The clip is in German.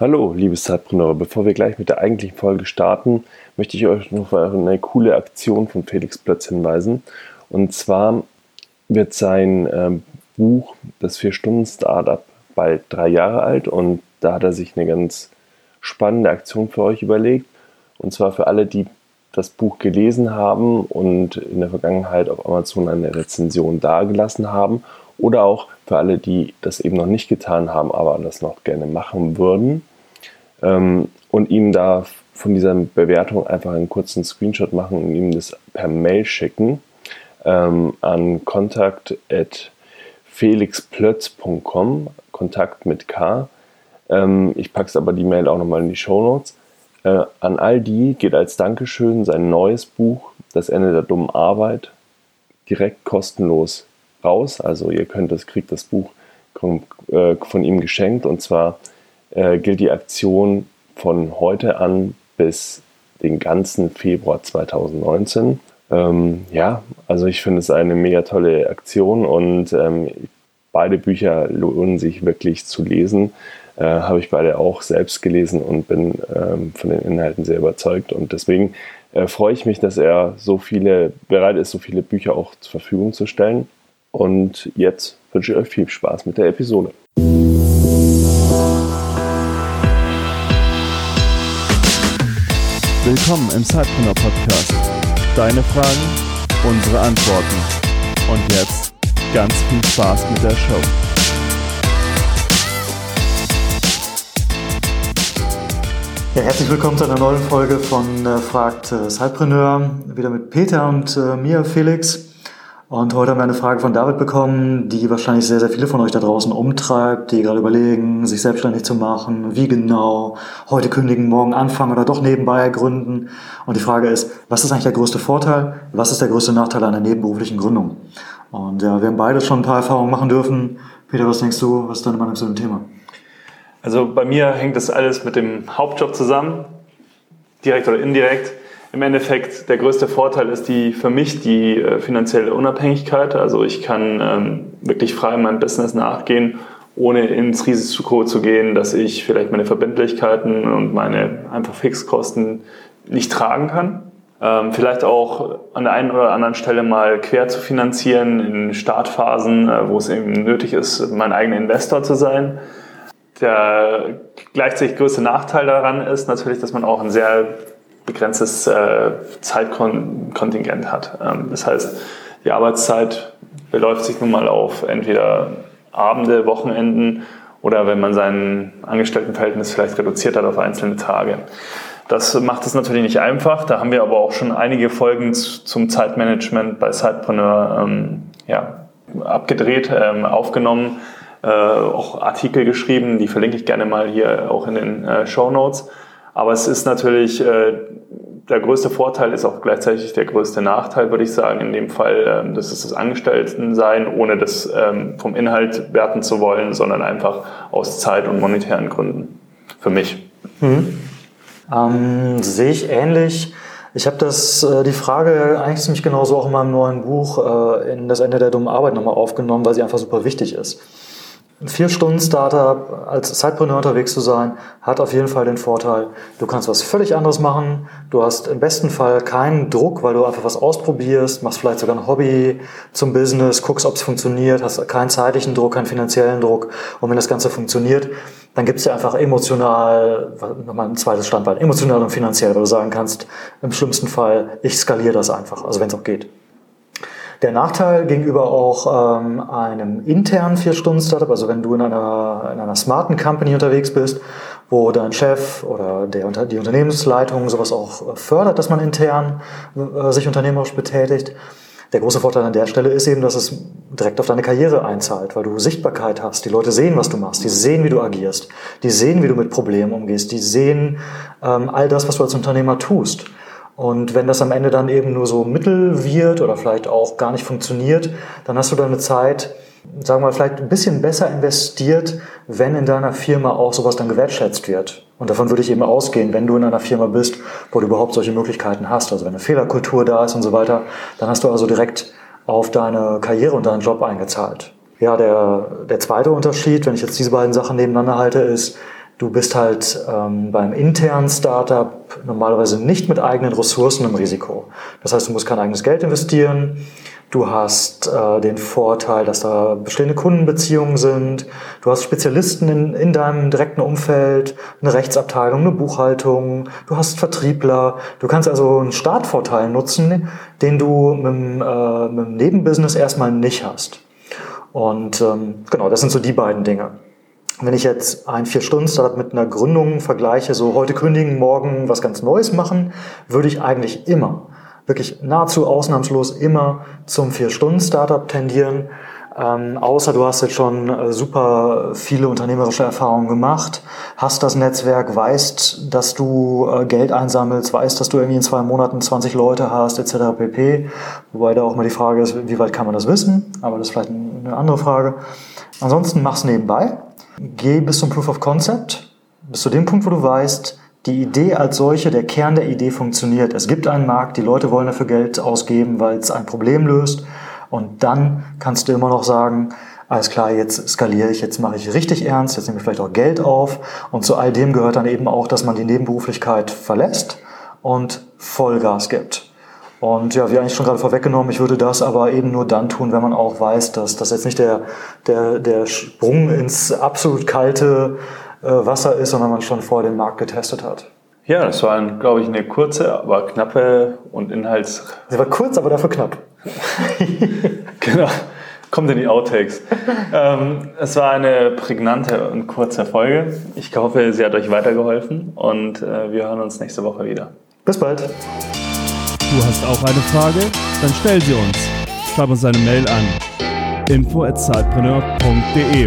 Hallo, liebe Zeitpreneure. Bevor wir gleich mit der eigentlichen Folge starten, möchte ich euch noch auf eine coole Aktion von Felix Plötz hinweisen. Und zwar wird sein ähm, Buch Das Vier-Stunden-Startup bald drei Jahre alt und da hat er sich eine ganz spannende Aktion für euch überlegt. Und zwar für alle, die das Buch gelesen haben und in der Vergangenheit auf Amazon eine Rezension dargelassen haben oder auch für alle, die das eben noch nicht getan haben, aber das noch gerne machen würden ähm, und ihm da von dieser Bewertung einfach einen kurzen Screenshot machen und ihm das per Mail schicken ähm, an kontakt.felixplötz.com, Kontakt mit K. Ähm, ich packe es aber die Mail auch nochmal in die Show Notes. Äh, an all die geht als Dankeschön sein neues Buch, Das Ende der dummen Arbeit, direkt kostenlos raus. Also ihr könnt das, kriegt das Buch äh, von ihm geschenkt und zwar äh, gilt die Aktion von heute an bis den ganzen Februar 2019. Ähm, ja, also ich finde es eine mega tolle Aktion und ähm, beide Bücher lohnen sich wirklich zu lesen. Äh, Habe ich beide auch selbst gelesen und bin ähm, von den Inhalten sehr überzeugt und deswegen äh, freue ich mich, dass er so viele bereit ist, so viele Bücher auch zur Verfügung zu stellen. Und jetzt wünsche ich euch viel Spaß mit der Episode. Willkommen im Sidepreneur Podcast. Deine Fragen, unsere Antworten. Und jetzt ganz viel Spaß mit der Show. Ja, herzlich willkommen zu einer neuen Folge von äh, Fragt äh, Sidepreneur. Wieder mit Peter und äh, mir, Felix. Und heute haben wir eine Frage von David bekommen, die wahrscheinlich sehr, sehr viele von euch da draußen umtreibt, die gerade überlegen, sich selbstständig zu machen, wie genau, heute kündigen, morgen anfangen oder doch nebenbei gründen. Und die Frage ist, was ist eigentlich der größte Vorteil, was ist der größte Nachteil einer nebenberuflichen Gründung? Und ja, wir haben beide schon ein paar Erfahrungen machen dürfen. Peter, was denkst du, was ist deine Meinung zu dem Thema? Also bei mir hängt das alles mit dem Hauptjob zusammen, direkt oder indirekt im Endeffekt der größte Vorteil ist die für mich die äh, finanzielle Unabhängigkeit. Also ich kann ähm, wirklich frei meinem Business nachgehen, ohne ins Risiko zu gehen, dass ich vielleicht meine Verbindlichkeiten und meine einfach Fixkosten nicht tragen kann. Ähm, vielleicht auch an der einen oder anderen Stelle mal quer zu finanzieren in Startphasen, äh, wo es eben nötig ist, mein eigener Investor zu sein. Der gleichzeitig größte Nachteil daran ist natürlich, dass man auch ein sehr begrenztes äh, Zeitkontingent hat. Ähm, das heißt, die Arbeitszeit beläuft sich nun mal auf entweder Abende, Wochenenden oder wenn man sein Angestelltenverhältnis vielleicht reduziert hat auf einzelne Tage. Das macht es natürlich nicht einfach. Da haben wir aber auch schon einige Folgen zum Zeitmanagement bei Sidepreneur ähm, ja, abgedreht, ähm, aufgenommen, äh, auch Artikel geschrieben. Die verlinke ich gerne mal hier auch in den äh, Show Notes. Aber es ist natürlich, äh, der größte Vorteil ist auch gleichzeitig der größte Nachteil, würde ich sagen, in dem Fall. Ähm, das ist das Angestelltensein, ohne das ähm, vom Inhalt werten zu wollen, sondern einfach aus Zeit- und monetären Gründen. Für mich. Mhm. Ähm, sehe ich ähnlich. Ich habe das äh, die Frage eigentlich ziemlich genauso auch in meinem neuen Buch äh, in das Ende der dummen Arbeit nochmal aufgenommen, weil sie einfach super wichtig ist. Ein Vier-Stunden-Startup als Zeitpreneur unterwegs zu sein, hat auf jeden Fall den Vorteil, du kannst was völlig anderes machen. Du hast im besten Fall keinen Druck, weil du einfach was ausprobierst, machst vielleicht sogar ein Hobby zum Business, guckst, ob es funktioniert, hast keinen zeitlichen Druck, keinen finanziellen Druck. Und wenn das Ganze funktioniert, dann gibt es ja einfach emotional, nochmal ein zweites Standbein, emotional und finanziell, weil du sagen kannst, im schlimmsten Fall, ich skaliere das einfach, also wenn es auch geht. Der Nachteil gegenüber auch ähm, einem internen Vier-Stunden-Startup, also wenn du in einer, in einer smarten Company unterwegs bist, wo dein Chef oder der, die Unternehmensleitung sowas auch fördert, dass man intern äh, sich unternehmerisch betätigt. Der große Vorteil an der Stelle ist eben, dass es direkt auf deine Karriere einzahlt, weil du Sichtbarkeit hast. Die Leute sehen, was du machst, die sehen, wie du agierst, die sehen, wie du mit Problemen umgehst, die sehen ähm, all das, was du als Unternehmer tust. Und wenn das am Ende dann eben nur so mittel wird oder vielleicht auch gar nicht funktioniert, dann hast du deine Zeit, sagen wir mal, vielleicht ein bisschen besser investiert, wenn in deiner Firma auch sowas dann gewertschätzt wird. Und davon würde ich eben ausgehen, wenn du in einer Firma bist, wo du überhaupt solche Möglichkeiten hast. Also wenn eine Fehlerkultur da ist und so weiter, dann hast du also direkt auf deine Karriere und deinen Job eingezahlt. Ja, der, der zweite Unterschied, wenn ich jetzt diese beiden Sachen nebeneinander halte, ist, Du bist halt ähm, beim internen Startup normalerweise nicht mit eigenen Ressourcen im Risiko. Das heißt, du musst kein eigenes Geld investieren. Du hast äh, den Vorteil, dass da bestehende Kundenbeziehungen sind. Du hast Spezialisten in, in deinem direkten Umfeld, eine Rechtsabteilung, eine Buchhaltung. Du hast Vertriebler. Du kannst also einen Startvorteil nutzen, den du mit dem, äh, mit dem Nebenbusiness erstmal nicht hast. Und ähm, genau, das sind so die beiden Dinge. Wenn ich jetzt ein Vier-Stunden-Startup mit einer Gründung vergleiche, so heute kündigen, morgen was ganz Neues machen, würde ich eigentlich immer, wirklich nahezu ausnahmslos immer zum Vier-Stunden-Startup tendieren. Ähm, außer du hast jetzt schon äh, super viele unternehmerische Erfahrungen gemacht, hast das Netzwerk, weißt, dass du äh, Geld einsammelst, weißt, dass du irgendwie in zwei Monaten 20 Leute hast, etc. pp. Wobei da auch mal die Frage ist, wie weit kann man das wissen? Aber das ist vielleicht eine andere Frage. Ansonsten mach's nebenbei Geh bis zum Proof of Concept, bis zu dem Punkt, wo du weißt, die Idee als solche, der Kern der Idee funktioniert. Es gibt einen Markt, die Leute wollen dafür Geld ausgeben, weil es ein Problem löst. Und dann kannst du immer noch sagen, alles klar, jetzt skaliere ich, jetzt mache ich richtig ernst, jetzt nehme ich vielleicht auch Geld auf. Und zu all dem gehört dann eben auch, dass man die Nebenberuflichkeit verlässt und Vollgas gibt. Und ja, wie eigentlich schon gerade vorweggenommen, ich würde das aber eben nur dann tun, wenn man auch weiß, dass das jetzt nicht der, der, der Sprung ins absolut kalte äh, Wasser ist, sondern man schon vor dem Markt getestet hat. Ja, das war, glaube ich, eine kurze, aber knappe und inhalts... Sie war kurz, aber dafür knapp. genau. Kommt in die Outtakes. ähm, es war eine prägnante und kurze Folge. Ich hoffe, sie hat euch weitergeholfen und äh, wir hören uns nächste Woche wieder. Bis bald. Du hast auch eine Frage? Dann stell sie uns. Schreib uns eine Mail an info@zeitpreneur.de.